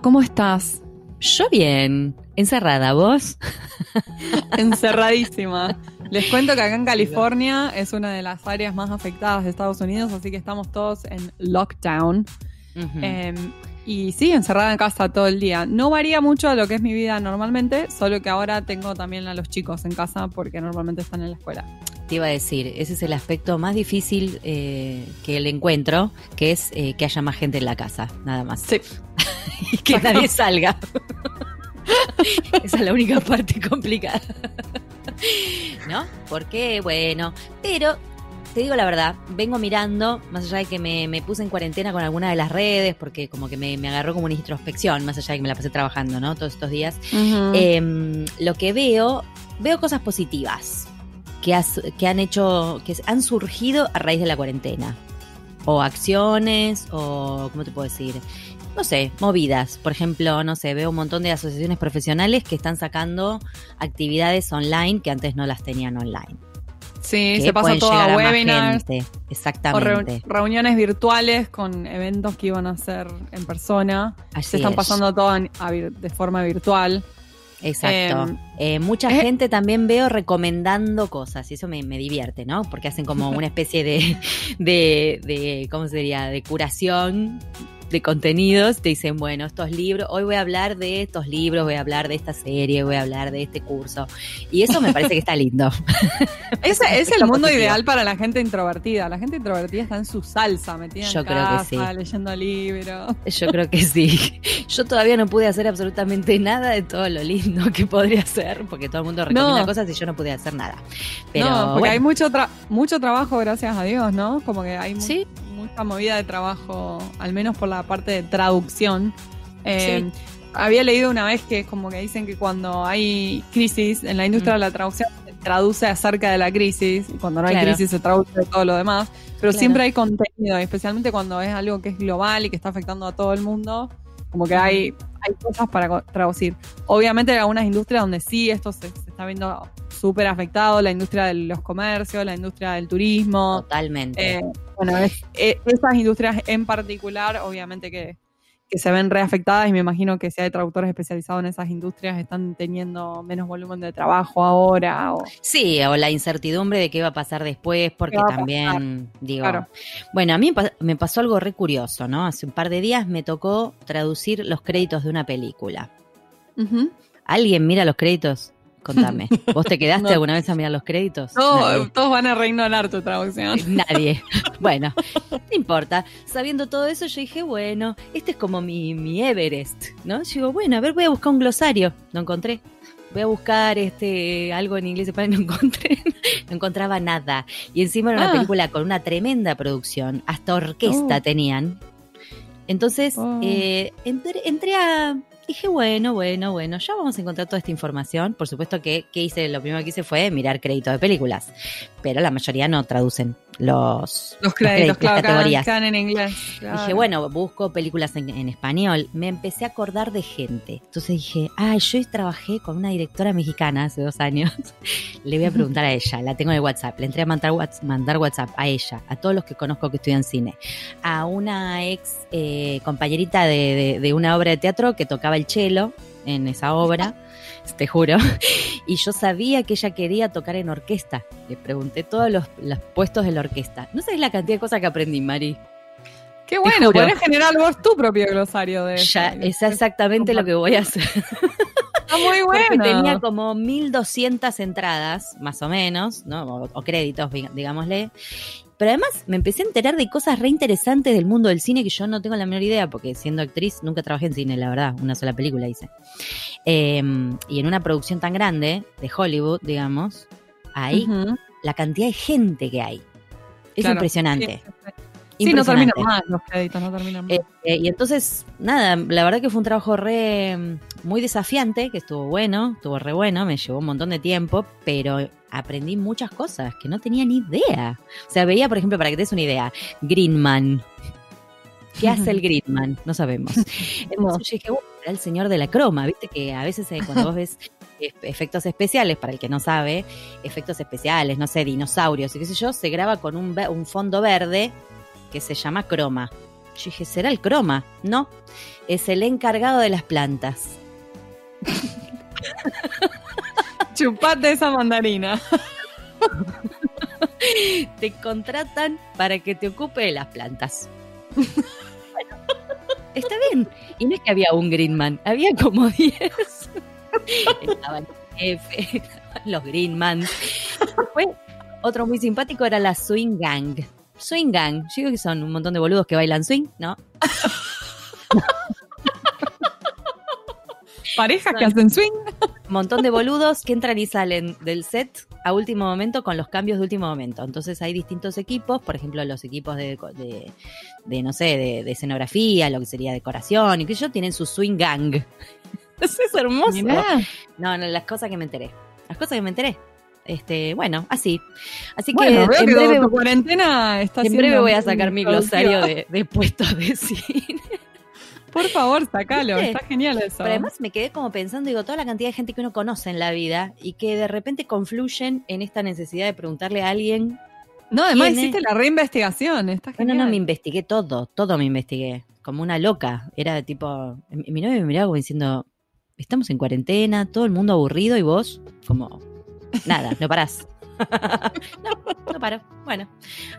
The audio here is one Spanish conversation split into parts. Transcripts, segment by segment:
¿cómo estás? Yo bien. Encerrada, ¿vos? Encerradísima. Les cuento que acá en California es una de las áreas más afectadas de Estados Unidos, así que estamos todos en lockdown. Em, y sí, encerrada en casa todo el día. No varía mucho de lo que es mi vida normalmente, solo que ahora tengo también a los chicos en casa porque normalmente están en la escuela. Te iba a decir, ese es el aspecto más difícil eh, que el encuentro, que es eh, que haya más gente en la casa, nada más. Sí. y que nadie salga. Esa es la única parte complicada. ¿No? Porque, bueno, pero te digo la verdad, vengo mirando, más allá de que me, puse en cuarentena con alguna de las redes, porque como que me, agarró como una introspección, más allá de que me la pasé trabajando, ¿no? Todos estos días. Em, lo que veo, veo cosas positivas que, que han hecho, que han surgido a raíz de la cuarentena. O acciones, o, ¿cómo te puedo decir? no sé, movidas. Por ejemplo, no sé, veo un montón de asociaciones profesionales que están sacando actividades online que antes no las tenían online. Sí, se pasa todo a webinars. Exactamente. O reuniones virtuales con eventos que iban a ser en persona. se están pasando todo de forma virtual. Exacto. Em, eh, mucha gente también veo recomendando cosas y eso me, divierte, ¿no? Porque hacen como una especie de, de, de, ¿cómo sería? De curación de contenidos, te dicen, bueno, estos libros, hoy voy a hablar de estos libros, voy a hablar de esta serie, voy a hablar de este curso. Y eso me parece que está lindo. Ese es el mundo ideal para la gente introvertida. La gente introvertida está en su salsa, metida Yo en creo casa, que sí. leyendo libros. Yo creo que sí. Yo todavía no pude hacer absolutamente nada de todo lo lindo que podría hacer, porque todo el mundo recomienda cosas y yo no pude hacer nada. Pero, no, porque hay mucho, mucho trabajo, gracias a Dios, ¿no? Como que hay ¿Sí? Mucha movida de trabajo, al menos por la parte de traducción. Eh, había leído una vez que es como que dicen que cuando hay crisis en la industria de la traducción se traduce acerca de la crisis y cuando no hay crisis se traduce de todo lo demás, pero siempre hay contenido, especialmente cuando es algo que es global y que está afectando a todo el mundo, como que hay, hay cosas para traducir. Obviamente hay algunas industrias donde sí esto se, está viendo súper afectado, la industria de los comercios, la industria del turismo. Totalmente. Eh, bueno, eh, esas industrias en particular, obviamente que, se ven reafectadas y me imagino que si hay traductores especializados en esas industrias están teniendo menos volumen de trabajo ahora. O... Sí, o la incertidumbre de qué va a pasar después, porque también, digo, bueno, a mí me pasó algo re curioso, ¿no? Hace un par de días me tocó traducir los créditos de una película. ¿Alguien mira los créditos? Contame. ¿Vos te quedaste alguna vez a mirar los créditos? No, todos van a reignorar tu traducción. Nadie. Bueno, no importa. Sabiendo todo eso, yo dije, bueno, este es como mi, mi Everest, ¿no? Yo digo, bueno, a ver, voy a buscar un glosario. No encontré. Voy a buscar este algo en inglés, pero no encontré. No encontraba nada. Y encima era una ah. película con una tremenda producción. Hasta orquesta oh. tenían. Entonces, oh. eh, entré a dije, bueno, bueno, bueno, ya vamos a encontrar toda esta información. Por supuesto que, hice, lo primero que hice fue mirar créditos de películas, pero la mayoría no traducen los, los créditos, las categorías. en inglés. Dije, bueno, busco películas en, español. Me empecé a acordar de gente. Entonces dije, ah, yo trabajé con una directora mexicana hace dos años. Le voy a preguntar a ella, la tengo en el WhatsApp. Le entré a mandar, mandar WhatsApp a ella, a todos los que conozco que estudian cine, a una ex eh, compañerita de, de una obra de teatro que tocaba el cello en esa obra, te juro, y yo sabía que ella quería tocar en orquesta. Le pregunté todos los, puestos de la orquesta. No sabes la cantidad de cosas que aprendí, Mari. Qué bueno, podés generar vos tu propio glosario de Ya, es exactamente lo que voy a hacer. Está muy bueno. Porque tenía como 1200 entradas, más o menos, ¿no? O, o créditos, digámosle. Pero además me empecé a enterar de cosas re interesantes del mundo del cine que yo no tengo la menor idea, porque siendo actriz nunca trabajé en cine, la verdad, una sola película hice. Em, y en una producción tan grande, de Hollywood, digamos, hay la cantidad de gente que hay. Es impresionante. Sí, no terminan más los créditos, no terminan más. Eh, eh, y entonces, nada, la verdad que fue un trabajo re muy desafiante, que estuvo bueno, estuvo re bueno, me llevó un montón de tiempo, pero aprendí muchas cosas que no tenía ni idea. O sea, veía, por ejemplo, para que te des una idea, Greenman. ¿Qué hace el Greenman? No sabemos. Entonces yo dije, era el señor de la croma, viste que a veces eh, cuando vos ves efectos especiales, para el que no sabe, efectos especiales, no sé, dinosaurios y qué sé yo, se graba con un, un fondo verde que se llama croma. Yo dije, ¿será el croma? No, es el encargado de las plantas. Chupate esa mandarina. te contratan para que te ocupe de las plantas. bueno, está bien. Y no es que había un Greenman, había como 10. Estaban el jefe, los Greenman. Fue otro muy simpático era la Swing Gang. Swing Gang, yo digo que son un montón de boludos que bailan swing, ¿no? Parejas que hacen swing. Un montón de boludos que entran y salen del set a último momento con los cambios de último momento. Entonces hay distintos equipos, por ejemplo, los equipos de, de, no sé, de, escenografía, lo que sería decoración, y que ellos tienen su swing gang. Eso es hermoso. No, no, las cosas que me enteré. Las cosas que me enteré. Este, bueno, así. Así que en breve, cuarentena está En breve voy a sacar mi glosario de, de puestos de cine. Por favor, sacalo, está genial eso. Pero además me quedé como pensando, digo, toda la cantidad de gente que uno conoce en la vida y que de repente confluyen en esta necesidad de preguntarle a alguien. No, además hiciste la reinvestigación, está genial. No, no, me investigué todo, todo me investigué, como una loca. Era tipo, mi novio me miraba como diciendo, estamos en cuarentena, todo el mundo aburrido y vos, como, nada, no parás. no, no paro. Bueno,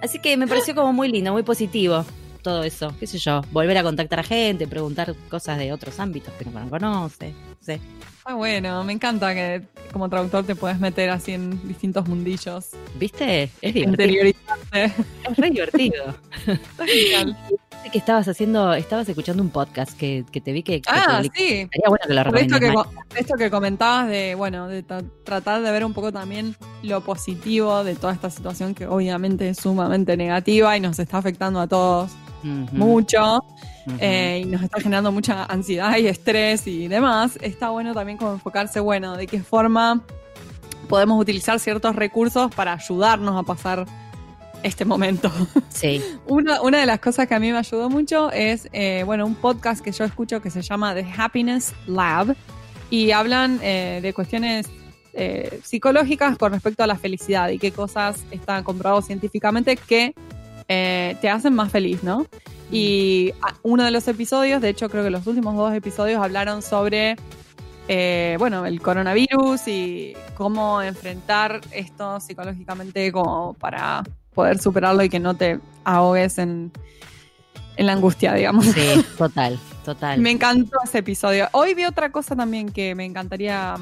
así que me pareció como muy lindo, muy positivo todo eso, qué sé yo, volver a contactar a gente, preguntar cosas de otros ámbitos que no conoce. Sí. Ah, bueno, me encanta que como traductor te puedes meter así en distintos mundillos. ¿Viste? Es divertido. Es re divertido. Que estabas haciendo, estabas escuchando un podcast que, te vi que, ah, sí. Sería bueno que lo esto que, esto que comentabas de, bueno, de tratar de ver un poco también lo positivo de toda esta situación que obviamente es sumamente negativa y nos está afectando a todos mucho eh, y nos está generando mucha ansiedad y estrés y demás, está bueno también como enfocarse, bueno, de qué forma podemos utilizar ciertos recursos para ayudarnos a pasar este momento. Sí. una, una, de las cosas que a mí me ayudó mucho es, eh, bueno, un podcast que yo escucho que se llama The Happiness Lab y hablan eh, de cuestiones psicológicas con respecto a la felicidad y qué cosas están comprobados científicamente que eh, te hacen más feliz, ¿no? Y uno de los episodios, de hecho creo que los últimos dos episodios hablaron sobre, eh, bueno, el coronavirus y cómo enfrentar esto psicológicamente como para poder superarlo y que no te ahogues en, en la angustia, digamos. Sí, total, total. me encantó ese episodio. Hoy vi otra cosa también que me encantaría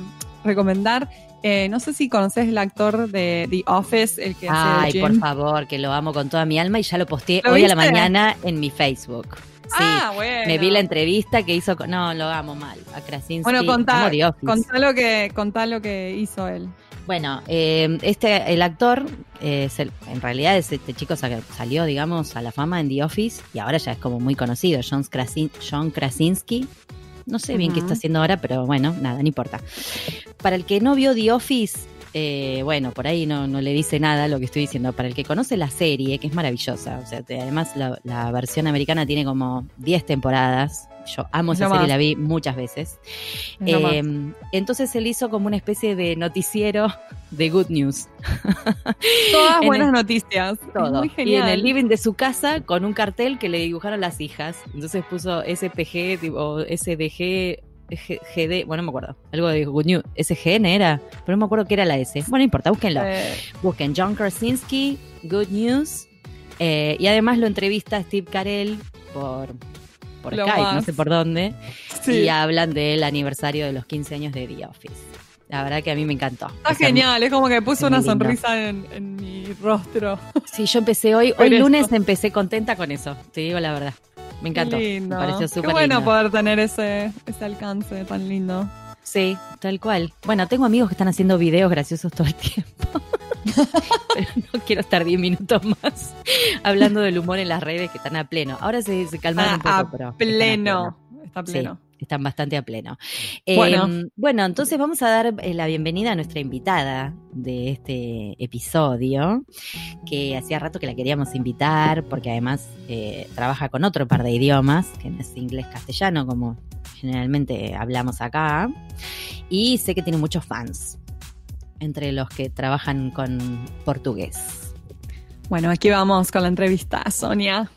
recomendar eh, no sé si conoces el actor de The Office, el que hace Ay, por favor, que lo amo con toda mi alma y ya lo posteé hoy a la mañana en mi Facebook. Sí, ah, bueno. me vi la entrevista que hizo. No, lo amo mal. A Krasinski. Bueno, contá, lo que, contá lo que hizo él. Bueno, eh, este, el actor, en realidad es este chico salió, digamos, a la fama en The Office y ahora ya es como muy conocido, John, John Krasinski, no sé bien qué está haciendo ahora, pero bueno, nada, no importa. Para el que no vio The Office, eh, bueno, por ahí no, no, le dice nada lo que estoy diciendo. Para el que conoce la serie, que es maravillosa, o sea, además la, la, versión americana tiene como 10 temporadas, yo amo esa serie, la vi muchas veces. Em, entonces él hizo como una especie de noticiero de good news. Todas buenas noticias. Todo. Y en el living de su casa con un cartel que le dibujaron las hijas. Entonces puso SPG o SDG. GD, bueno, no me acuerdo, algo de Good News, SGN era, pero no me acuerdo qué era la S. Bueno, no importa, búsquenlo. Busquen John Krasinski, Good News, eh, y además lo entrevista Steve Carell por por Skype, no sé por dónde, y hablan del aniversario de los 15 años de The Office. La verdad que a mí me encantó. Está genial, es como que puso una sonrisa en, mi rostro. Sí, yo empecé hoy, hoy lunes empecé contenta con eso, te digo la verdad. Me encantó. Me pareció súper Qué bueno poder tener ese, ese alcance tan lindo. Sí, tal cual. Bueno, tengo amigos que están haciendo videos graciosos todo el tiempo. Pero no quiero estar 10 minutos más hablando del humor en las redes que están a pleno. Ahora se, se calmaron un poco, a pero. Pleno. Está a pleno. están bastante a pleno. Bueno. Em, bueno, entonces vamos a dar eh, la bienvenida a nuestra invitada de este episodio, que hacía rato que la queríamos invitar, porque además eh, trabaja con otro par de idiomas, que no es inglés-castellano, como generalmente hablamos acá, y sé que tiene muchos fans entre los que trabajan con portugués. Bueno, aquí vamos con la entrevista, Sonia.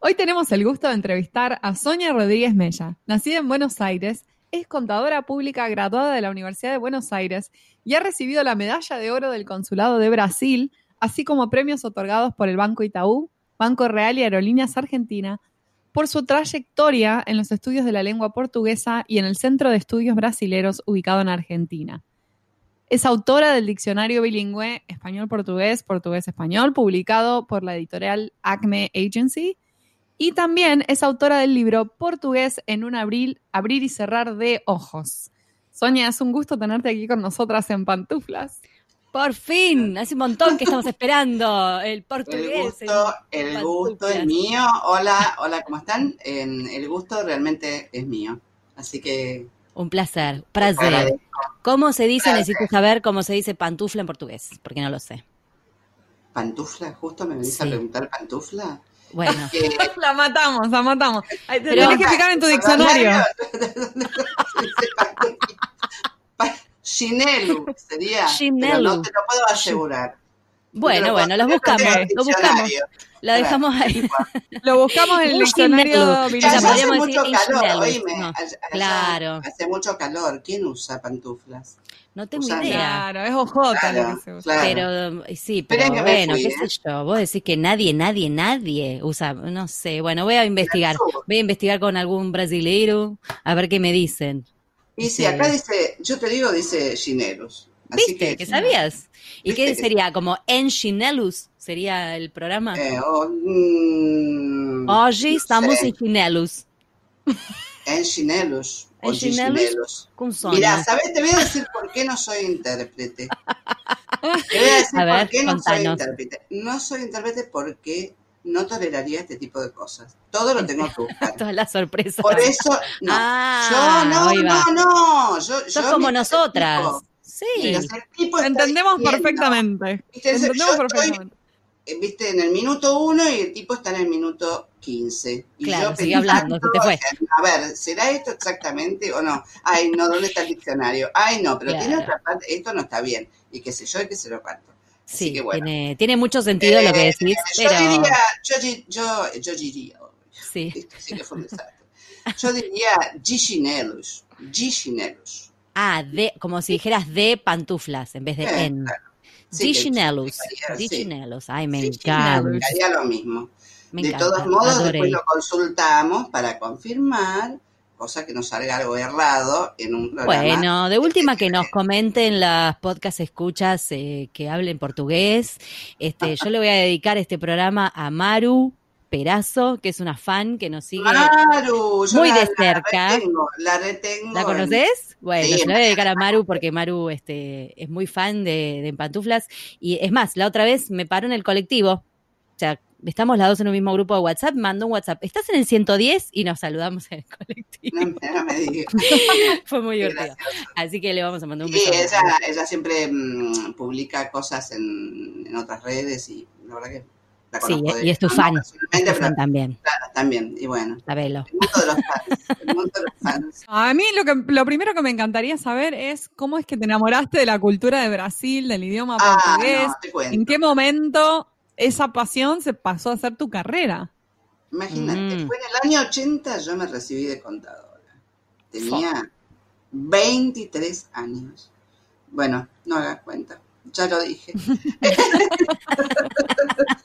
Hoy tenemos el gusto de entrevistar a Sonia Rodríguez Mella, nacida en Buenos Aires, es contadora pública graduada de la Universidad de Buenos Aires y ha recibido la medalla de oro del Consulado de Brasil, así como premios otorgados por el Banco Itaú, Banco Real y Aerolíneas Argentina por su trayectoria en los estudios de la lengua portuguesa y en el Centro de Estudios Brasileros ubicado en Argentina. Es autora del diccionario bilingüe español-portugués, portugués-español, publicado por la editorial Acme Agency. Y también es autora del libro Portugués en un abril, abrir y cerrar de ojos. Sonia, es un gusto tenerte aquí con nosotras en pantuflas. Por fin, hace un montón que estamos esperando el portugués. El gusto, es mío. Hola, hola, ¿cómo están? el gusto realmente es mío. Así que un placer, placer. ¿Cómo se dice? Necesito saber cómo se dice pantufla en portugués, porque no lo sé. ¿Pantufla? Justo me venís a preguntar pantufla. Bueno. la matamos, la matamos. Tienes que explicar en tu diccionario. Chinelu sería. Pero no te lo puedo asegurar. Bueno, bueno, los buscamos, lo buscamos. Lo dejamos ahí. Lo buscamos en el diccionario. hace mucho calor, oíme. claro. Hace mucho calor. ¿Quién usa pantuflas? No tengo idea. Claro, es ojota lo que se usa. Pero sí, pero bueno, qué sé ¿eh? yo. Vos decís que nadie, nadie, nadie usa, no sé. Bueno, voy a investigar. Voy a investigar con algún brasileiro a ver qué me dicen. Y sí, acá dice, yo te digo, dice chineros. ¿Viste? Que, sabías? ¿Y qué sería? ¿Como En Chinelus? ¿Sería el programa? Eh, oh, mm, Hoy estamos en Chinelus. En Chinelus. En Chinelus. Mira, ¿sabes? Te voy a decir por qué no soy intérprete. Te voy a decir por qué no soy intérprete. No soy intérprete porque no toleraría este tipo de cosas. Todo lo tengo que buscar. Todas las sorpresas. Por eso, no. Ah, yo no, no, no. Yo, Sos como nosotras. Sí, entendemos perfectamente. Entendemos perfectamente. Eh, viste, en el minuto uno y el tipo está en el minuto 15. Y claro, sigue hablando, se te fue. A ver, ¿será esto exactamente o no? Ay, no, ¿dónde está el diccionario? Ay, no, pero tiene otra parte, esto no está bien. Y qué sé yo, y que se lo parto. Sí, que bueno. tiene, tiene mucho sentido lo que eh, decís, yo Diría, yo, yo, yo diría, sí. Sí que fue un desastre. Yo diría. Ah, de, como si dijeras de pantuflas en vez de en. Sí, Dichinelus. Ay, me encanta. Haría lo mismo. de todos modos, después lo consultamos para confirmar, cosa que no salga algo errado en un programa. Bueno, de última que nos comenten las podcast escuchas eh, que hablen portugués. Este, yo le voy a dedicar este programa a Maru, Perazo, que es una fan que nos sigue muy de cerca. La retengo, la, conoces? Bueno, se la voy a dedicar a Maru porque Maru este, es muy fan de, de Pantuflas. Y es más, la otra vez me paró en el colectivo. O sea, estamos las dos en un mismo grupo de WhatsApp, mandó un WhatsApp. ¿Estás en el 110? Y nos saludamos en el colectivo. No, me digas. Fue muy divertido. Así que le vamos a mandar un beso. Sí, ella, siempre mm, publica cosas en, en otras redes y la verdad que sí, y es tu fan. también. Claro, también. Y bueno. La velo. El mundo de los fans. A mí lo, que, lo primero que me encantaría saber es cómo es que te enamoraste de la cultura de Brasil, del idioma ah, portugués. ¿En qué momento esa pasión se pasó a ser tu carrera? Imagínate, mm. fue en el año 80 yo me recibí de contadora. Tenía 23 años. Bueno, no hagas cuenta ya lo dije.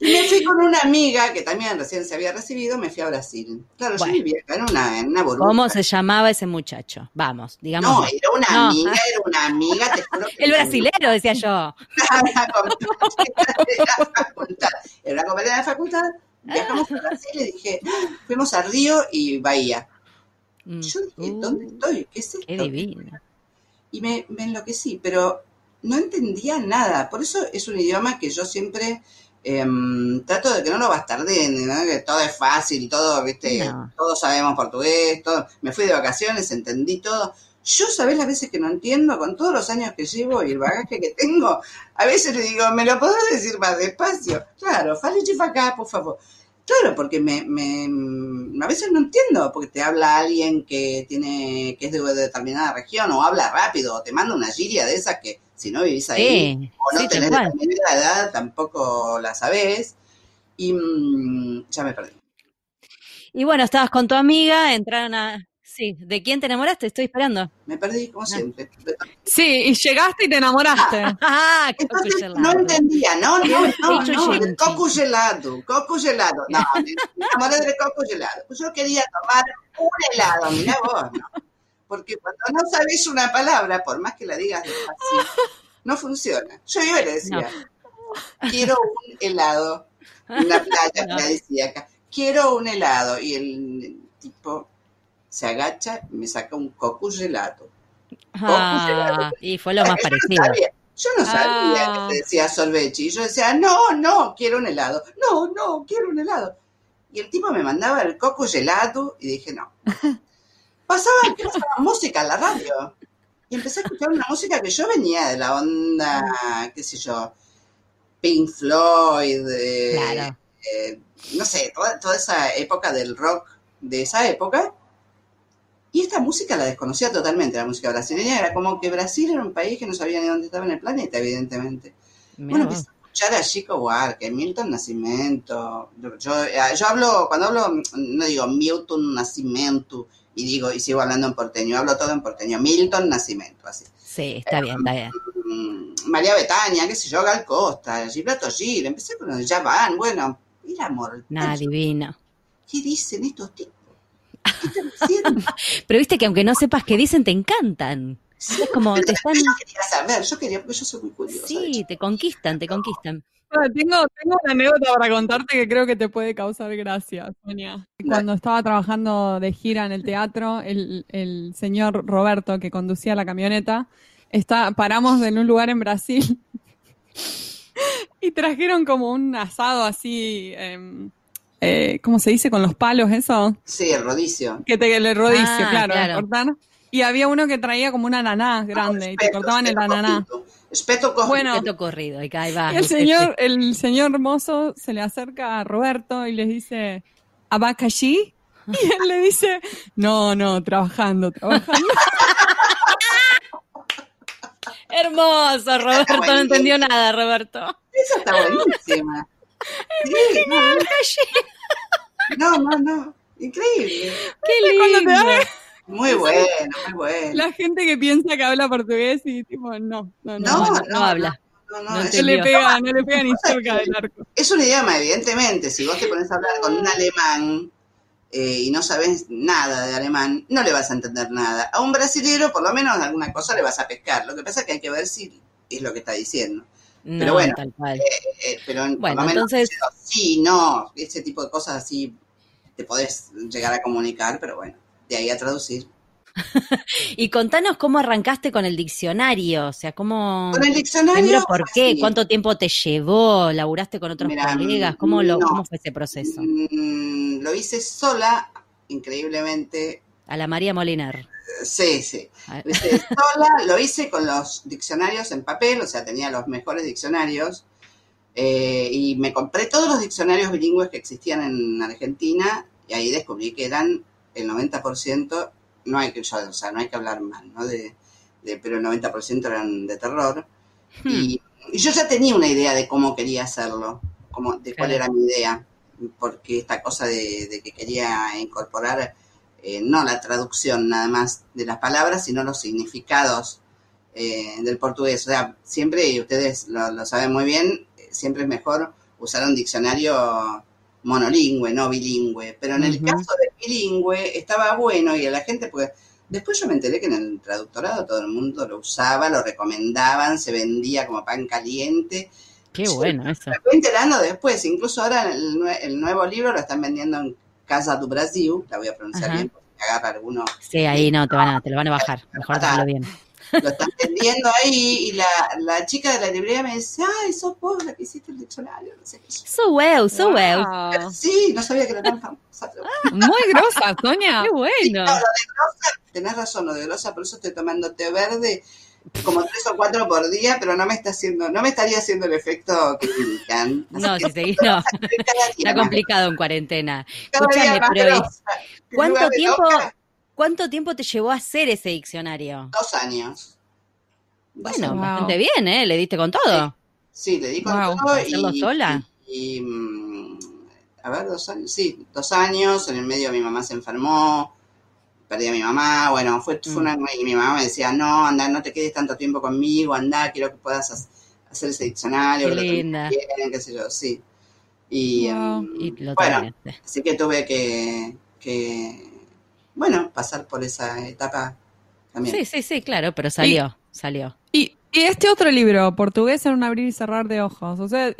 me fui con una amiga que también recién se había recibido, me fui a Brasil. Claro, yo vivía acá en una, en una burbuja. ¿Cómo se llamaba ese muchacho? Vamos, digamos. No, era una amiga, era una amiga, te juro El brasilero, decía yo. Era una compañera de facultad. Viajamos a Brasil y dije, fuimos a Río y Bahía. Mm. Yo dije, ¿dónde estoy? ¿Qué es esto? Qué divino. Y me, me enloquecí, pero no entendía nada. Por eso es un idioma que yo siempre em, trato de que no lo bastarden, ¿no? que todo es fácil, todo, viste, todos sabemos portugués, todo. Me fui de vacaciones, entendí todo. Yo, ¿sabés las veces que no entiendo? Con todos los años que llevo y el bagaje que tengo, a veces le digo, ¿me lo podés decir más despacio? Claro, fale acá, por favor. Claro, porque me, me, a veces no entiendo, porque te habla alguien que tiene que es de determinada región o habla rápido o te manda una giria de esas que si no vivís ahí o no tenés la edad tampoco la sabés y mm, ya me perdí. Y bueno, estabas con tu amiga, entraron a... Sí, ¿de quién te enamoraste? Estoy esperando. Me perdí, como ah. siempre. Sí, y llegaste y te enamoraste. Ah, no entendía, no, no, no, no, el coco gelado, coco gelado. No, me enamoré del coco gelado. Pues yo quería tomar un helado, mira vos, ¿no? Porque cuando no sabes una palabra, por más que la digas despacio, no funciona. Yo iba y le decía, quiero un helado. En la playa, no. decía acá, quiero un helado. Y el tipo se agacha y me saca un coco gelato. Ah, y fue lo más parecido. Yo no sabía ah. que decía sorbechi. Y yo decía, no, no, quiero un helado. No, no, quiero un helado. Y el tipo me mandaba el coco gelato y dije, no. Pasaba, música en la radio. Y empecé a escuchar una música que yo venía de la onda, qué sé yo, Pink Floyd, eh, eh, no sé, toda, toda esa época del rock de esa época. Y esta música la desconocía totalmente, la música brasileña. Era como que Brasil era un país que no sabía ni dónde estaba en el planeta, evidentemente. bueno, empecé a escuchar a Chico Buarque, Milton Nascimento. Yo, eh, yo hablo, cuando hablo, no digo Milton Nascimento y digo, y sigo hablando en porteño, hablo todo en porteño. Milton Nascimento, así. Sí, está bien, está bien. Mm, María Betania, qué sé yo, Gal Costa, Gilberto Gil, empecé con los van, bueno, mira amor. Nada divino. ¿Qué dicen estos tipos? Pero viste que aunque no sepas qué dicen, te encantan. es como te están... Yo quería saber, yo quería, porque yo soy muy curiosa. Sí, te conquistan, te conquistan. Tengo, tengo una anécdota para contarte que creo que te puede causar gracia, Sonia. Cuando estaba trabajando de gira en el teatro, el, el señor Roberto, que conducía la camioneta, está, paramos en un lugar en Brasil y trajeron como un asado así... Eh, eh, ¿cómo se dice? Con los palos, eso. Sí, el rodicio. Que te, el rodicio, ah, claro, Cortar. Y había uno que traía como un ananá grande y te cortaban el ananá. Espeto corrido. Bueno, espeto corrido, y ahí va. el señor, el señor hermoso se le acerca a Roberto y les dice, ¿abacaxi? Y él le dice, no, no, trabajando, trabajando. Hermoso, Roberto, no entendió nada, Roberto. Esa está buenísima. No, no, no. Increíble. Qué lindo. Muy bueno, muy bueno. La gente que piensa que habla portugués y tipo, no, no, no. No, no, habla. No, no, le pega, no le pega ni cerca del arco. Es un idioma, evidentemente. Si vos te pones a hablar con un alemán eh, y no sabes nada de alemán, no le vas a entender nada. A un brasilero, por lo menos alguna cosa le vas a pescar. Lo que pasa es que hay que ver si es lo que está diciendo pero bueno, eh, eh, pero bueno, entonces sí, no, ese tipo de cosas así te podés llegar a comunicar, pero bueno, de ahí a traducir. y contanos cómo arrancaste con el diccionario, o sea, cómo... Con el diccionario... ¿por qué? ¿Cuánto tiempo te llevó? ¿Laburaste con otros colegas? ¿Cómo, lo, ¿Cómo fue ese proceso? Mm, lo hice sola, increíblemente. A la María Molinar. Sí, sí. sola, lo hice con los diccionarios en papel, o sea, tenía los mejores diccionarios. Eh, y me compré todos los diccionarios bilingües que existían en Argentina y ahí descubrí que eran el 90%, no hay que, o sea, no hay que hablar mal, ¿no? De, pero el 90% eran de terror. Hmm. Y, yo ya tenía una idea de cómo quería hacerlo, como, de cuál era mi idea, porque esta cosa de que quería incorporar eh, no la traducción nada más de las palabras, sino los significados eh, del portugués. O sea, siempre, y ustedes lo, saben muy bien, siempre es mejor usar un diccionario monolingüe, no bilingüe. Pero en el caso del bilingüe estaba bueno y a la gente, pues después yo me enteré que en el traductorado todo el mundo lo usaba, lo recomendaban, se vendía como pan caliente. Qué bueno eso. Me fui enterando después, incluso ahora el, el, nuevo libro lo están vendiendo en Casa do Brasil, la voy a pronunciar bien porque agarra alguno. Sí, ahí no, te, van a, te lo van a bajar, mejor darlo bien. Lo están vendiendo ahí y la, la, chica de la librería me dice, ay, sos vos la que hiciste el diccionario, no sé qué. So well, so well. Sí, no sabía que era tan famosa. Muy grosa, Sonia. Qué bueno. Sí, no, lo de grosa, tenés razón, lo de grosa, por eso estoy tomando té verde como tres o cuatro por día, pero no me está haciendo, no me estaría haciendo el efecto que indican. No, si seguís, no. Está complicado en cuarentena. Escúchame, pero ¿cuánto tiempo, ¿cuánto tiempo te llevó a hacer ese diccionario? Dos años. Bueno, bastante bien, ¿eh? Le diste con todo. Sí, le di con todo. ¿Hacerlo y, sola? Y, mm, a ver, dos años, sí, dos años, en el medio mi mamá se enfermó, perdí a mi mamá, bueno, fue, fue una, mm. y mi mamá me decía, no, anda, no te quedes tanto tiempo conmigo, anda, quiero que puedas hacer ese diccionario, qué linda. qué sé yo, sí. Y, em, bueno, así que tuve que, que, bueno, pasar por esa etapa también. Sí, sí, sí, claro, pero salió, salió. Y, y este otro libro, Portugués en un abrir y cerrar de ojos, o sea,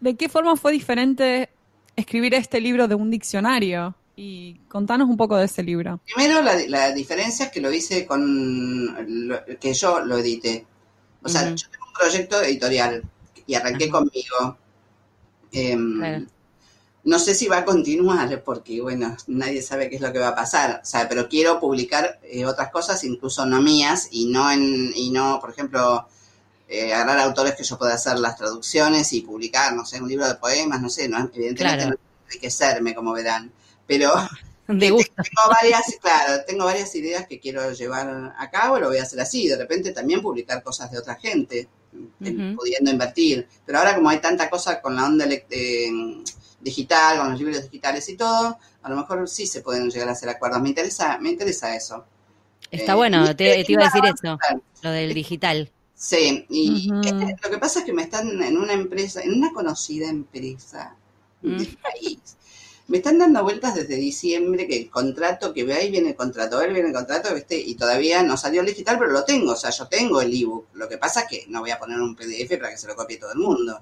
¿de qué forma fue diferente escribir este libro de un diccionario? Y contanos un poco de ese libro. Primero, la, diferencia es que lo hice con. que yo lo edité. O sea, yo tengo un proyecto editorial y arranqué conmigo. Em, no sé si va a continuar, porque, bueno, nadie sabe qué es lo que va a pasar. O sea, pero quiero publicar eh, otras cosas, incluso no mías, y no, en, y no por ejemplo, eh, agarrar autores que yo pueda hacer las traducciones y publicar, no sé, un libro de poemas, no sé, no, evidentemente no hay que serme, como verán pero tengo varias, claro, tengo varias ideas que quiero llevar a cabo, lo voy a hacer así, de repente también publicar cosas de otra gente, eh, pudiendo invertir, pero ahora como hay tanta cosa con la onda digital, con los libros digitales y todo, a lo mejor sí se pueden llegar a hacer acuerdos, me interesa, me interesa eso. Está bueno, te, iba a decir eso, lo del digital. Sí, y lo que pasa es que me están en una empresa, en una conocida empresa del país, me están dando vueltas desde diciembre que el contrato, que ve ahí viene el contrato, ahí viene el contrato, ¿viste? y todavía no salió el digital, pero lo tengo, o sea, yo tengo el ebook. Lo que pasa es que no voy a poner un PDF para que se lo copie todo el mundo.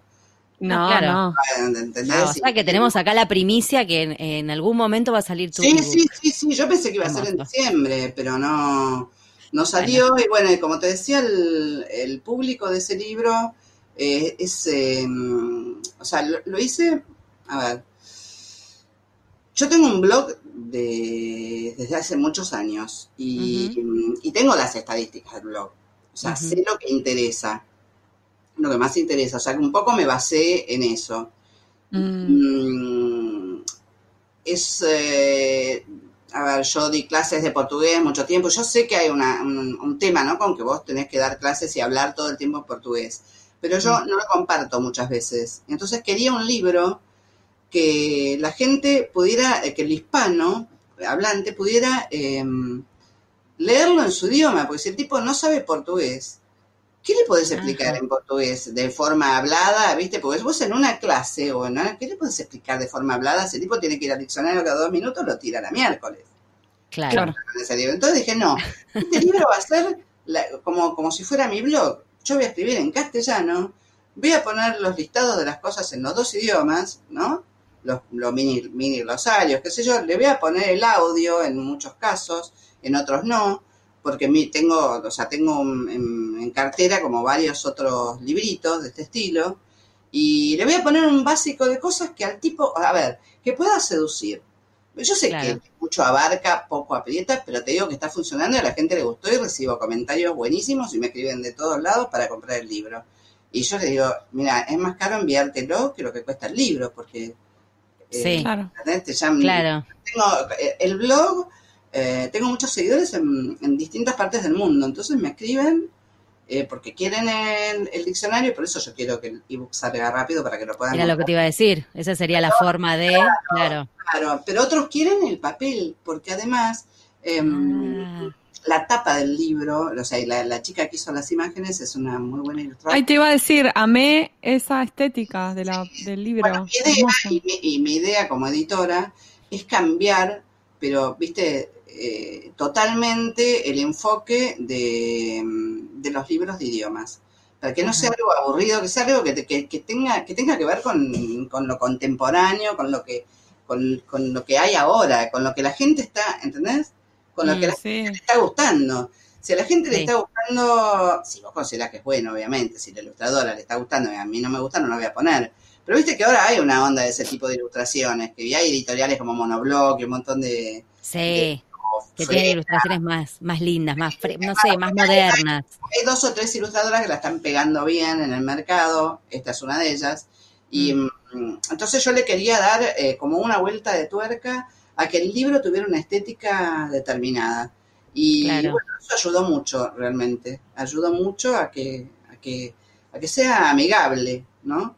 No, claro. no. o sea que tenemos acá la primicia que en, algún momento va a salir tu Sí, sí, sí, sí, yo pensé que iba a ser en diciembre, pero no, no salió. Y bueno, como te decía, el, público de ese libro eh, es, em, o sea, lo hice, a ver, yo tengo un blog de, desde hace muchos años y, tengo las estadísticas del blog. O sea, sé lo que interesa, lo que más interesa. O sea, que un poco me basé en eso. Mm. Mm, es, eh, a ver, yo di clases de portugués mucho tiempo. Yo sé que hay un, un, tema, ¿no? Con que vos tenés que dar clases y hablar todo el tiempo en portugués. Pero yo mm. no lo comparto muchas veces. Entonces quería un libro que la gente pudiera, eh, que el hispano hablante pudiera em, leerlo en su idioma, porque si el tipo no sabe portugués, ¿qué le podés explicar en portugués de forma hablada? ¿Viste? Porque vos en una clase o en ¿qué le podés explicar de forma hablada? El tipo tiene que ir al diccionario cada dos minutos, lo tira a miércoles. Claro. Entonces dije, no, este libro va a ser como, como si fuera mi blog. Yo voy a escribir en castellano, voy a poner los listados de las cosas en los dos idiomas, ¿no? los, mini, mini rosarios, qué sé yo, le voy a poner el audio en muchos casos, en otros no, porque mi, tengo, o sea, tengo en, cartera como varios otros libritos de este estilo, y le voy a poner un básico de cosas que al tipo, a ver, que pueda seducir. Yo sé que mucho abarca, poco aprieta, pero te digo que está funcionando y a la gente le gustó y recibo comentarios buenísimos y me escriben de todos lados para comprar el libro. Y yo le digo, mira, es más caro enviártelo que lo que cuesta el libro, porque Sí, eh, claro. Tengo eh, el blog, eh, tengo muchos seguidores en, distintas partes del mundo, entonces me escriben porque quieren el, diccionario, por eso yo quiero que el ebook salga rápido para que lo puedan. Era lo que te iba a decir, esa sería la forma de. Claro, claro. pero otros quieren el papel, porque además. Em, ah la tapa del libro, o sea, la, la, chica que hizo las imágenes es una muy buena ilustradora. Ay, te iba a decir, amé esa estética de la, del libro. mi idea, y, mi, idea como editora es cambiar, pero, viste, eh, totalmente el enfoque de, los libros de idiomas. Para que no sea algo aburrido, que sea algo que, que, tenga, que tenga que ver con, con lo contemporáneo, con lo que con, con, lo que hay ahora, con lo que la gente está, ¿entendés? con lo que la gente le está gustando. Si a la gente le está gustando, si vos considerás que es bueno, obviamente, si la ilustradora le está gustando y a mí no me gusta, no lo voy a poner. Pero viste que ahora hay una onda de ese tipo de ilustraciones, que hay editoriales como Monoblock y un montón de... Sí, que tienen ilustraciones más, más lindas, más, no sé, más modernas. Hay, dos o tres ilustradoras que la están pegando bien en el mercado, esta es una de ellas, y mm. Mm, entonces yo le quería dar eh, como una vuelta de tuerca a que el libro tuviera una estética determinada. Y bueno, eso ayudó mucho realmente, ayudó mucho a que, a que, a que sea amigable, ¿no?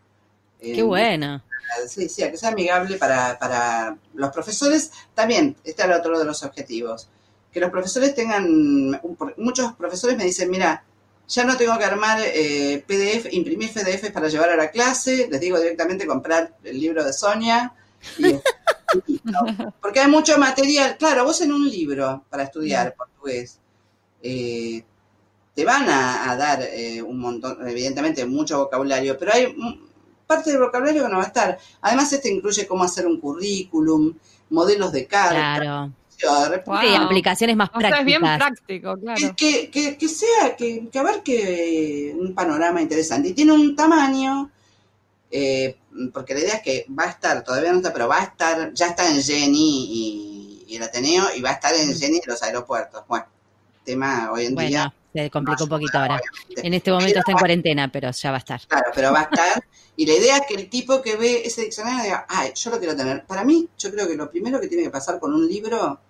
Qué eh, bueno. Sí, sí, que sea amigable para, para los profesores. También, este era otro de los objetivos. Que los profesores tengan, muchos profesores me dicen, mira, ya no tengo que armar eh, PDF, imprimir PDF para llevar a la clase, les digo directamente comprar el libro de Sonia. Porque hay mucho material. Claro, vos en un libro para estudiar portugués, eh, te van a, dar eh, un montón, evidentemente, mucho vocabulario, pero hay parte del vocabulario que no va a estar. Además, este incluye cómo hacer un currículum, modelos de carta. Claro. Y aplicaciones más prácticas. es bien práctico, claro. Que, que, que sea, que, que a ver que un panorama interesante. Y tiene un tamaño, eh, porque la idea es que va a estar, todavía no está, pero va a estar, ya está en Jenny y, y el Ateneo, y va a estar en mm. Jenny y los aeropuertos. Bueno, tema hoy en día se complicó un poquito ahora. En este momento está en cuarentena, pero ya va a estar. Claro, pero va a estar. Y la idea es que el tipo que ve ese diccionario diga, ay, yo lo quiero tener. Para mí, yo creo que lo primero que tiene que pasar con un libro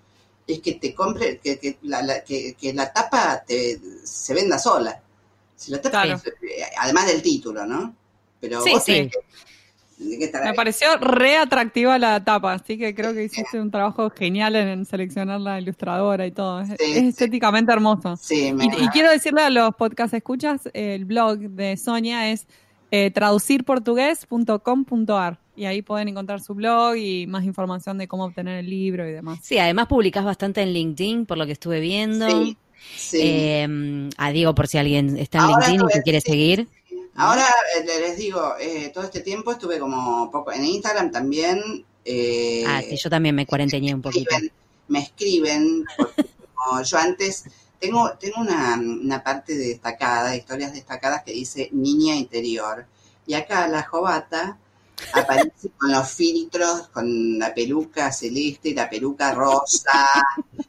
es que te compre, que, que, la, que, la tapa te, se venda sola. Si la tapa, además del título, ¿no? Pero sí, sí. Me pareció re atractiva la tapa, así que creo que hiciste un trabajo genial en seleccionar la ilustradora y todo. es, estéticamente hermoso. y, y, quiero decirle a los podcast escuchas, el blog de Sonia es eh, traducirportugués.com.ar y ahí pueden encontrar su blog y más información de cómo obtener el libro y demás. Sí, además publicás bastante en LinkedIn, por lo que estuve viendo. Sí, eh, ah, digo, por si alguien está en LinkedIn y te quiere seguir. Ahora eh, les digo, eh, todo este tiempo estuve como poco en Instagram también. Eh, ah, sí, yo también me cuarenteñé un poquito. Me escriben, porque como yo antes tengo, tengo una, una, parte destacada, historias destacadas que dice niña interior. Y acá la jovata aparece con los filtros, con la peluca celeste, la peluca rosa,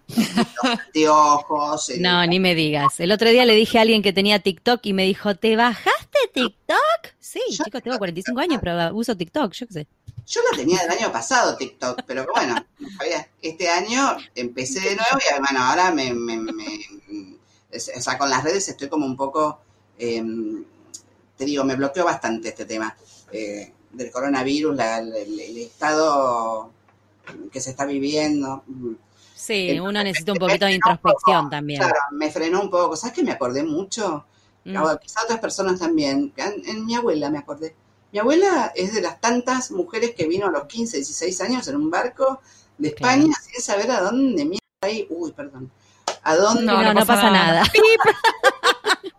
los ojos. No, ni me digas. El otro día le dije a alguien que tenía TikTok y me dijo, ¿te bajaste TikTok? Sí, chicos, tengo 45 años, pero uso TikTok, yo qué sé. Yo lo tenía del año pasado TikTok, pero bueno, este año empecé de nuevo y bueno, ahora me, me, o sea, con las redes estoy como un poco, em, te digo, me bloqueó bastante este tema. Eh, del coronavirus, el, estado que se está viviendo. Sí, uno necesita un poquito de introspección también. Claro, me frenó un poco. ¿Sabes que me acordé mucho? Mm. Otras personas también. En, mi abuela me acordé. Mi abuela es de las tantas mujeres que vino a los 15, 16 años en un barco de España sin saber a dónde mierda ahí. Uy, perdón. ¿A dónde? No, no, pasa, nada.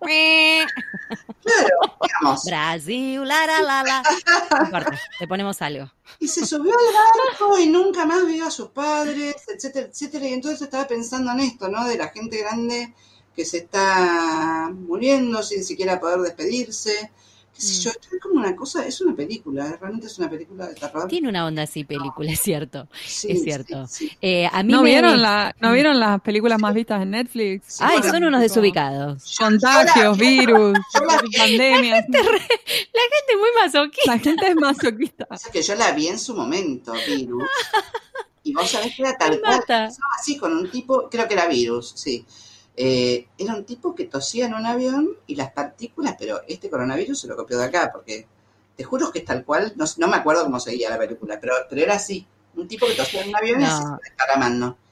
Claro, digamos. Brasil, la, la, la, la. le ponemos algo. Y se subió al barco y nunca más vio a sus padres, etcétera, etcétera. Y entonces estaba pensando en esto, ¿no? De la gente grande que se está muriendo sin siquiera poder despedirse, yo, es como una cosa, es una película, realmente es una película de terror. Tiene una onda así película, es cierto, es cierto. Eh, a mí ¿No, vieron la, ¿No vieron las películas más vistas en Netflix? Ay, son unos desubicados. Contagios, virus, pandemias. La gente, es muy masoquista. La gente es masoquista. O que yo la vi en su momento, virus. Y vos sabés que era tal cual. Así con un tipo, creo que era virus, sí eh, era un tipo que tosía en un avión y las partículas, pero este coronavirus se lo copió de acá, porque te juro que es tal cual, no, no me acuerdo cómo seguía la película, pero, pero era así. Un tipo que tosía en un avión y se.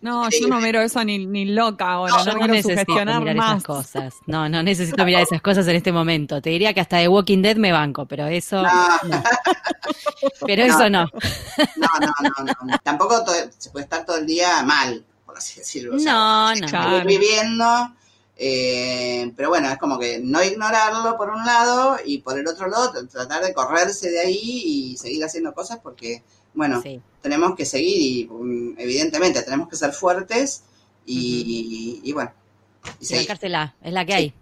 No, yo no miro eso ni, ni loca ahora, no, no, necesito mirar más. esas cosas. No, no necesito mirar esas cosas en este momento. Te diría que hasta de Walking Dead me banco, pero eso no. Pero eso no. No, no, no, Tampoco se puede estar todo el día mal así decirlo. no, no. viviendo. Eh, pero bueno, es como que no ignorarlo por un lado y por el otro lado tratar de correrse de ahí y seguir haciendo cosas porque, bueno, tenemos que seguir y mm, evidentemente tenemos que ser fuertes y bueno, sacársela, es la que hay.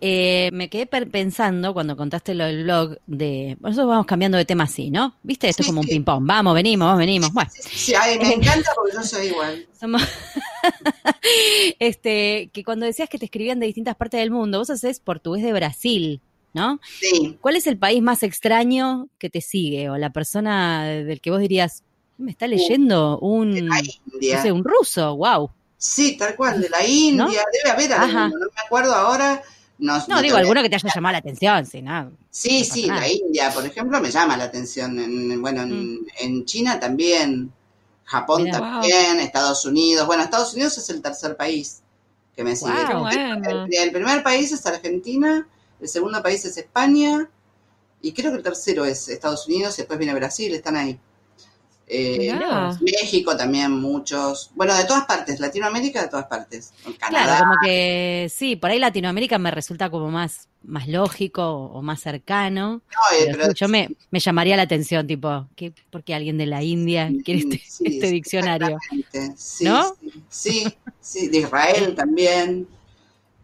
Eh, me quedé pensando cuando contaste lo del blog de. Nosotros vamos cambiando de tema así, ¿no? ¿Viste? Esto es como un ping-pong. Vamos, venimos, vamos, venimos. Bueno. Sí, me encanta porque yo soy igual. este, que cuando decías que te escribían de distintas partes del mundo, vos haces portugués de Brasil. ¿No? Sí. ¿Cuál es el país más extraño que te sigue? O la persona del que vos dirías, me está leyendo un, no sé, un ruso, wow. Sí, tal cual, de la India, debe haber algo, ¿No? me acuerdo ahora, No, digo, alguno que te haya llamado la atención, sí, no. Sí, sí, la India, por ejemplo, me llama la atención. En, bueno, en, mm. China también, Japón también, Estados Unidos. Bueno, Estados Unidos es el tercer país que me sigue. el, primer país es Argentina, el segundo país es España, y creo que el tercero es Estados Unidos, y después viene Brasil, están ahí. Eh, México también muchos. Bueno, de todas partes, Latinoamérica de todas partes. Claro, como que sí, por ahí Latinoamérica me resulta como más, más lógico o más cercano. Eh, yo me, me, llamaría la atención, tipo, ¿qué, ¿por qué alguien de la India quiere este, este diccionario? ¿No? Sí, sí, de Israel también.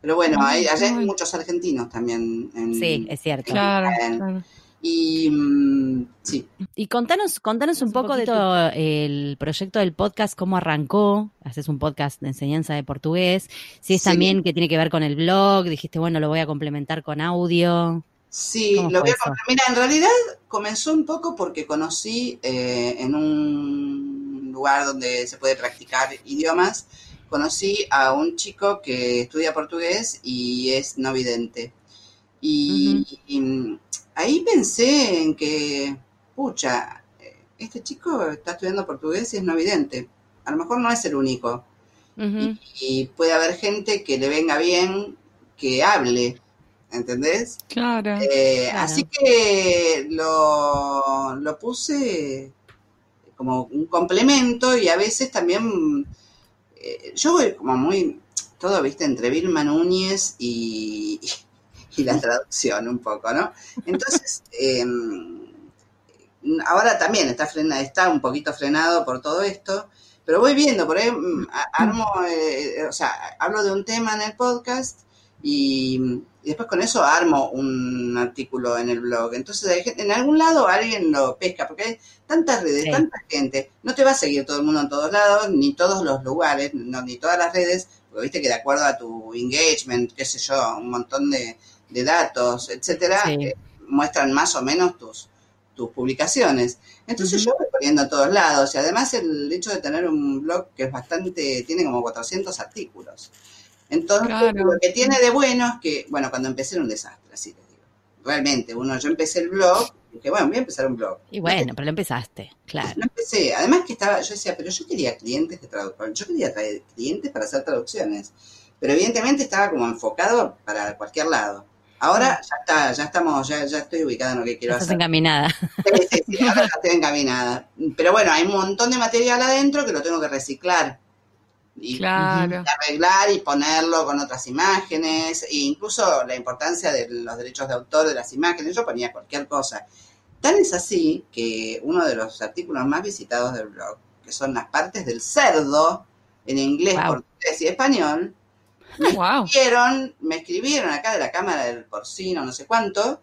Pero bueno, hay, allá hay muchos argentinos también. sí, es cierto. claro, claro. Y mm, sí. Y contanos, contanos un, poco de todo el proyecto del podcast, cómo arrancó. Haces un podcast de enseñanza de portugués. Si es también que tiene que ver con el blog, dijiste, bueno, lo voy a complementar con audio. Sí, lo voy a complementar. en realidad comenzó un poco porque conocí eh, en un lugar donde se puede practicar idiomas, conocí a un chico que estudia portugués y es no vidente. Y ahí pensé en que, pucha, este chico está estudiando portugués y es no evidente. A lo mejor no es el único. y, puede haber gente que le venga bien que hable, ¿entendés? Claro. Eh, así que lo, lo puse como un complemento y a veces también eh, yo voy como muy todo viste entre Vilma Núñez y, y la traducción un poco, ¿no? Entonces, em, ahora también está, frena, está un poquito frenado por todo esto, pero voy viendo, por ahí mm, armo, eh, o sea, hablo de un tema en el podcast y, después con eso armo un artículo en el blog. Entonces, en algún lado alguien lo pesca, porque hay tantas redes, tanta gente, no te va a seguir todo el mundo en todos lados, ni todos los lugares, ni todas las redes, porque viste que de acuerdo a tu engagement, qué sé yo, un montón de, de datos, etcétera, eh, muestran más o menos tus, tus publicaciones. Entonces yo voy poniendo a todos lados y además el hecho de tener un blog que es bastante, tiene como 400 artículos. Entonces lo que tiene de bueno es que, bueno, cuando empecé era un desastre, así les digo. Realmente, uno, yo empecé el blog, dije, bueno, voy a empezar un blog. Y bueno, pero lo empezaste, claro. No empecé, además que estaba, yo decía, pero yo quería clientes de traducción, yo quería traer clientes para hacer traducciones, pero evidentemente estaba como enfocado para cualquier lado. Ahora ya está, ya estamos, ya, ya estoy ubicada en lo que quiero Estás hacer. encaminada. Sí, sí, sí, ahora ya estoy encaminada. Pero bueno, hay un montón de material adentro que lo tengo que reciclar. Y, arreglar y ponerlo con otras imágenes, e incluso la importancia de los derechos de autor de las imágenes, yo ponía cualquier cosa. Tan es así que uno de los artículos más visitados del blog, que son las partes del cerdo, en inglés, portugués y español, me, escribieron, me escribieron acá de la cámara del porcino, no sé cuánto,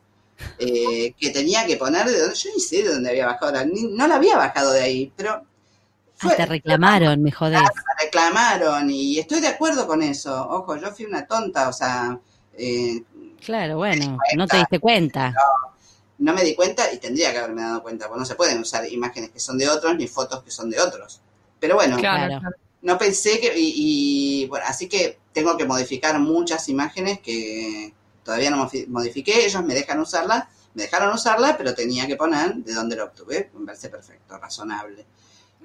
eh, que tenía que poner de donde, yo ni sé de dónde había bajado, no la había bajado de ahí, pero... Ah, te reclamaron, me jodés. Ah, me reclamaron y estoy de acuerdo con eso. Ojo, yo fui una tonta, o sea... Eh, claro, bueno, no te diste cuenta. No, me di cuenta y tendría que haberme dado cuenta, porque no se pueden usar imágenes que son de otros ni fotos que son de otros. Pero bueno, claro. No pensé que... y bueno, así que tengo que modificar muchas imágenes que todavía no modifiqué, ellos me dejan usarla, me dejaron usarla, pero tenía que poner de dónde lo obtuve, me parece perfecto, razonable.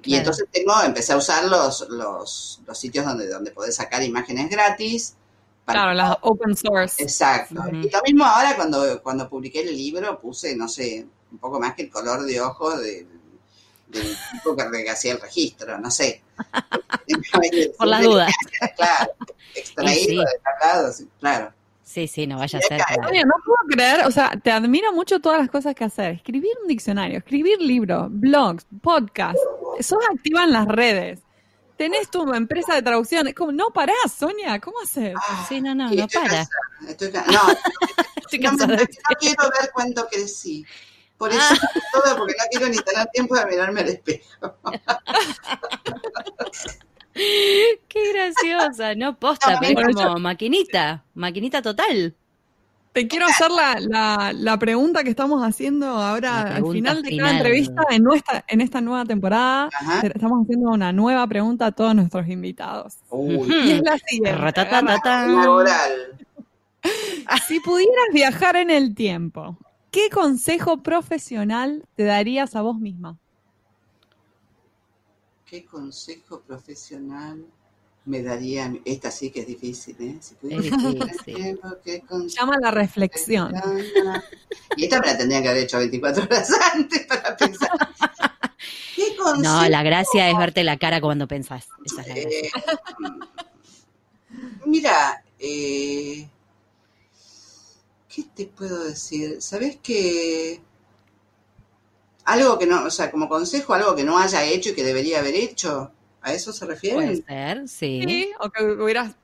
Y entonces tengo, empecé a usar los, los, los, sitios donde, donde podés sacar imágenes gratis. claro, las open source. Exacto. Y lo mismo ahora cuando, cuando publiqué el libro puse, no sé, un poco más que el color de ojos de, del tipo que hacía el registro, no sé. Por las dudas. Claro, extraído, sí. sí, claro. Sí, sí, no vaya a ser. Oye, no puedo creer, o sea, te admiro mucho todas las cosas que hacer. Escribir un diccionario, escribir libros, blogs, podcasts. Sos activa en las redes. Tenés tu empresa de traducción. Es como, no parás, Sonia, ¿cómo haces? Ah, sí, no, no, no para. Estoy no, Estoy no, no, quiero ver cuánto crecí. Por eso ah. todo, porque no quiero ni tener tiempo de mirarme al espejo. Qué graciosa, no posta, pero es como maquinita, maquinita total. Te quiero hacer la, la, pregunta que estamos haciendo ahora al final de cada entrevista en, nuestra, en esta nueva temporada. Estamos haciendo una nueva pregunta a todos nuestros invitados. Y es la siguiente. si pudieras viajar en el tiempo, ¿qué consejo profesional te darías a vos misma? ¿Qué consejo profesional me daría? Esta sí que es difícil, ¿eh? Si Llama la reflexión. Y esta me la tendría que haber hecho 24 horas antes para pensar. ¿Qué consejo? No, la gracia es verte la cara cuando pensás. Esa es la gracia. Eh, mira, eh, ¿qué te puedo decir? ¿Sabes que algo que no, o sea, como consejo, algo que no haya hecho y que debería haber hecho? ¿A eso se refiere? Puede ser, sí. Sí, o que hubieras,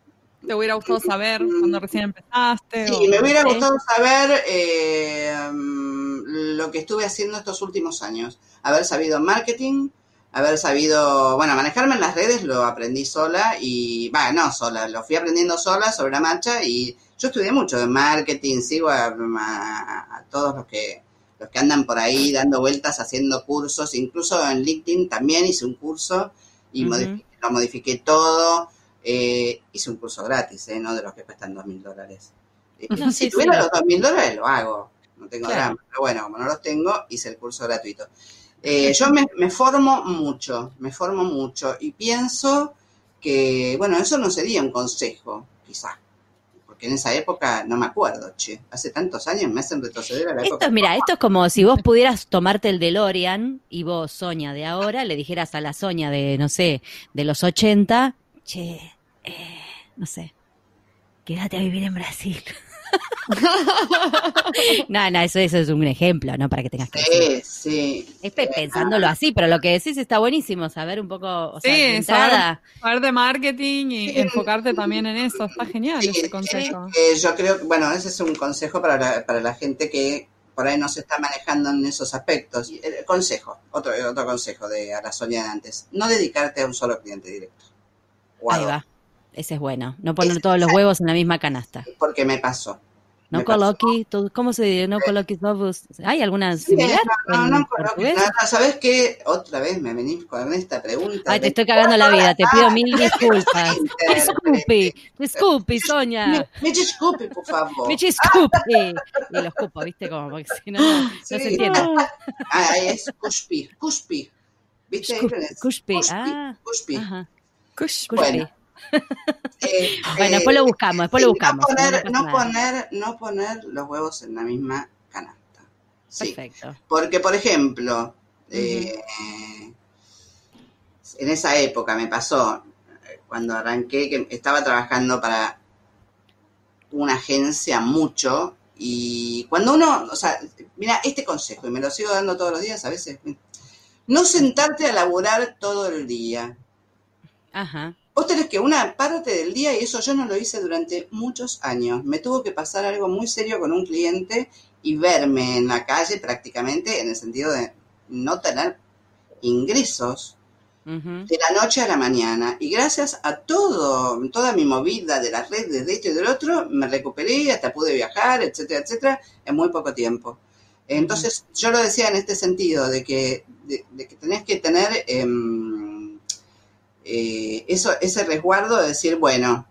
te hubiera gustado saber cuando recién empezaste. Sí, me hubiera gustado saber eh, lo que estuve haciendo estos últimos años. Haber sabido marketing, haber sabido, bueno, manejarme en las redes lo aprendí sola y, va, no sola, lo fui aprendiendo sola sobre la marcha y yo estudié mucho de marketing, sigo a, todos los que los que andan por ahí dando vueltas haciendo cursos, incluso en LinkedIn también hice un curso y lo modifiqué todo. Eh, hice un curso gratis, eh, no de los que cuestan dos mil dólares. Eh, si tuviera los dos mil dólares, lo hago. No tengo drama. Pero bueno, como no los tengo, hice el curso gratuito. Eh, yo me, me, formo mucho, me formo mucho y pienso que, bueno, eso no sería un consejo, quizá. Porque en esa época no me acuerdo, che. Hace tantos años me hacen retroceder a la esto, época. Mira, esto es como si vos pudieras tomarte el DeLorean y vos, Sonia de ahora, le dijeras a la Sonia de, no sé, de los 80, che, eh, no sé, quédate a vivir en Brasil. no, no, eso, eso, es un ejemplo, ¿no? Para que tengas que Sí, sí. Es pensándolo así, pero lo que decís está buenísimo, saber un poco, o sí, saber, de marketing y enfocarte también en eso, está genial ese consejo. yo creo que, bueno, ese es un consejo para la, para la gente que por ahí no se está manejando en esos aspectos. El consejo, otro, otro consejo de a la Sonia de antes, no dedicarte a un solo cliente directo. Ahí va. Ese es bueno. No poner todos los huevos en la misma canasta. Porque me pasó. No coloqui, ¿cómo se dice? No coloquis ovos. ¿Hay alguna similar? No, no, no, no, ¿Sabes qué? Otra vez me venís con esta pregunta. Ay, te estoy cagando la vida, te pido mil disculpas. Disculpe, disculpe, Sonia. Me disculpe, por favor. Me disculpe. Y lo escupo, ¿viste? Como, porque si no, no, se entiende. Ah, es cuspir, cuspir. ¿Viste? Cuspir, ah. Cuspir. Bueno. Eh, bueno, después lo buscamos, después lo buscamos. No poner, no, poner, no poner los huevos en la misma canasta. Perfecto. Porque, por ejemplo, eh, en esa época me pasó, cuando arranqué, que estaba trabajando para una agencia mucho, y cuando uno, o sea, mira, este consejo, y me lo sigo dando todos los días a veces, no sentarte a laburar todo el día. Ajá. Vos tenés que una parte del día, y eso yo no lo hice durante muchos años, me tuvo que pasar algo muy serio con un cliente y verme en la calle prácticamente en el sentido de no tener ingresos de la noche a la mañana. Y gracias a todo, toda mi movida de las redes de esto y del otro, me recuperé, hasta pude viajar, etcétera, etcétera, en muy poco tiempo. Entonces, yo lo decía en este sentido, de que, de, que tenés que tener... Em, eh, eso, ese resguardo de decir, bueno,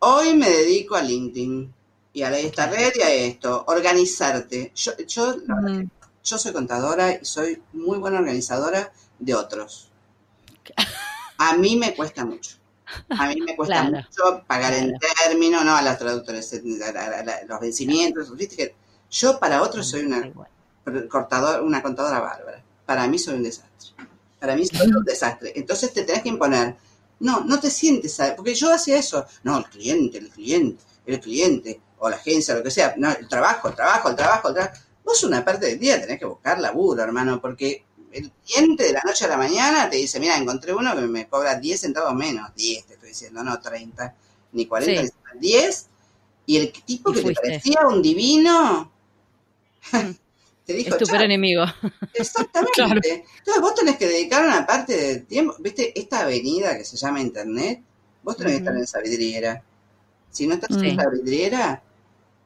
hoy me dedico a LinkedIn y a esta red y a esto, organizarte. Yo, yo, yo soy contadora y soy muy buena organizadora de otros. A mí me cuesta mucho. A mí me cuesta mucho pagar en términos, ¿no? A las traductores, los vencimientos. Yo para otros soy una, cortador, una contadora bárbara. Para mí soy un desastre. Para mí es un desastre. Entonces te tenés que imponer. No, no te sientes, porque yo hacía eso. No, el cliente, el cliente, el cliente, o la agencia, lo que sea. No, el trabajo, el trabajo, el trabajo, el trabajo. Vos una parte del día tenés que buscar laburo, hermano, porque el cliente de la noche a la mañana te dice, mira, encontré uno que me cobra 10 centavos menos. 10, te estoy diciendo, no 30, ni 40, 10. Y el tipo que te parecía un divino, mm es tu enemigo. Exactamente. Entonces vos tenés que dedicar una parte del tiempo, viste, esta avenida que se llama Internet, vos tenés que estar en esa vidriera. Si no estás en esa vidriera,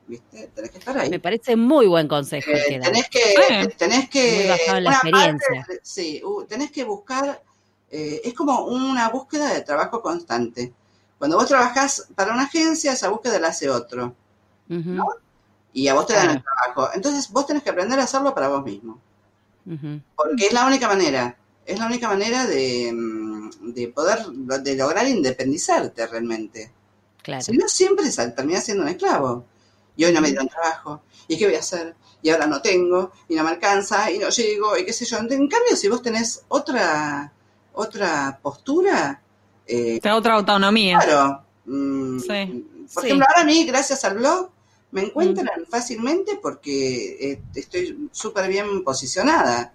¿viste? Tenés que estar ahí. Me parece muy buen consejo. Eh, tenés que, tenés que, la experiencia. sí, tenés que buscar, eh, es como una búsqueda de trabajo constante. Cuando vos trabajás para una agencia, esa búsqueda la hace otro. Y a vos te dan el trabajo. Entonces vos tenés que aprender a hacerlo para vos mismo. Porque es la única manera, es la única manera de, mm, de poder, de lograr independizarte realmente. Claro. Si no, siempre terminás siendo un esclavo. Y hoy no me dieron trabajo. ¿Y qué voy a hacer? Y ahora no tengo, y no me alcanza, y no llego, y qué sé yo. En cambio, si vos tenés otra, otra postura... Eh, otra autonomía. Claro. Mm, por ejemplo, ahora a mí, gracias al blog, me encuentran fácilmente porque eh, estoy súper bien posicionada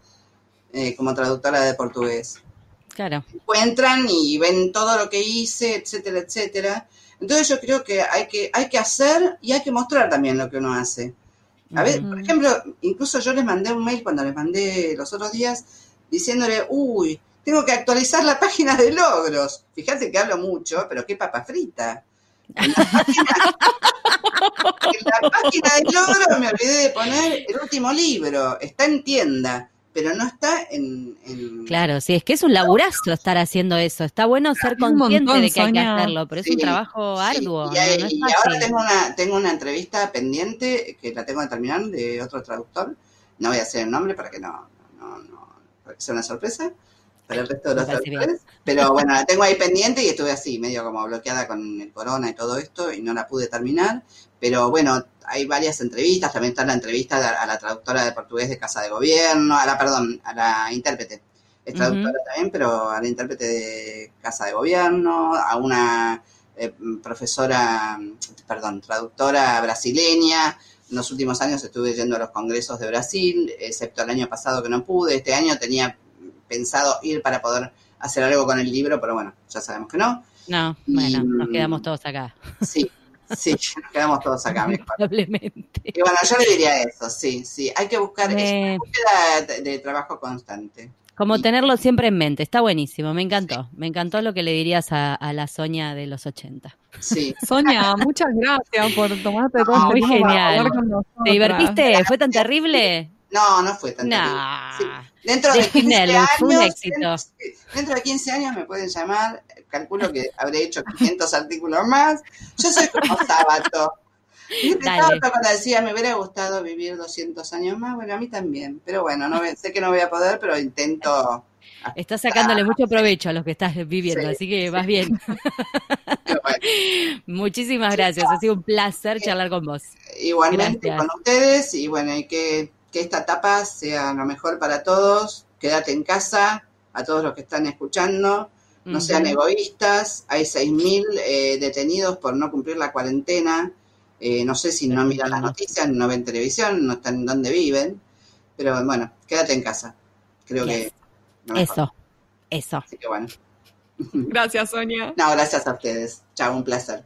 eh, como traductora de portugués. Claro. Me encuentran y ven todo lo que hice, etcétera, etcétera. Entonces yo creo que hay que, hay que hacer y hay que mostrar también lo que uno hace. A ver, por ejemplo, incluso yo les mandé un mail cuando les mandé los otros días diciéndole, uy, tengo que actualizar la página de logros. Fíjate que hablo mucho, pero qué papa frita. En la página, de logros me olvidé de poner el último libro. Está en tienda pero no está en, Claro, sí, es que es un laburazo estar haciendo eso. Está bueno ser consciente de que hay que hacerlo, pero es un trabajo arduo. Y, ahora tengo una, tengo una entrevista pendiente que la tengo que terminar de otro traductor. No voy a hacer el nombre para que no, no, no para que sea una sorpresa para el resto de los traductores. Pero bueno, la tengo ahí pendiente y estuve así, medio como bloqueada con el corona y todo esto, y no la pude terminar. Pero bueno, hay varias entrevistas, también está la entrevista a la traductora de portugués de Casa de Gobierno, a la, perdón, a la intérprete. Es traductora también, pero a la intérprete de Casa de Gobierno, a una eh, profesora, perdón, traductora brasileña. En los últimos años estuve yendo a los congresos de Brasil, excepto el año pasado que no pude. Este año tenía pensado ir para poder hacer algo con el libro, pero bueno, ya sabemos que no. No, bueno, nos quedamos todos acá. Sí, Sí, nos quedamos todos acá. Probablemente. Y bueno, yo le diría eso, sí, sí. Hay que buscar eh, búsqueda de, trabajo constante. Como tenerlo siempre en mente, está buenísimo, me encantó. Me encantó lo que le dirías a, la Sonia de los 80. Sí. Sonia, muchas gracias por tomarte todo Muy genial. ¿Te divertiste? ¿Fue tan terrible? No, no fue tan terrible. Dentro de 15 años, Dentro, dentro de 15 años me pueden llamar calculo que habré hecho 500 artículos más. Yo soy como sábado. Y este cuando decía, me hubiera gustado vivir 200 años más, bueno, a mí también. Pero bueno, no, sé que no voy a poder, pero intento... Estás sacándole mucho provecho a los que estás viviendo, así que vas bien. Muchísimas gracias, ha sido un placer charlar con vos. Igualmente con ustedes y bueno, y que, que esta etapa sea lo mejor para todos. Quédate en casa, a todos los que están escuchando no sean egoístas, hay 6.000 eh, detenidos por no cumplir la cuarentena, eh, no sé si no miran las noticias, no ven televisión, no están en donde viven, pero bueno, quédate en casa, creo que... eso, eso. Así que bueno. Gracias, Sonia. No, gracias a ustedes. Chao, un placer.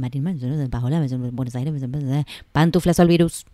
Marín, Buenos Aires, Pantuflas al virus.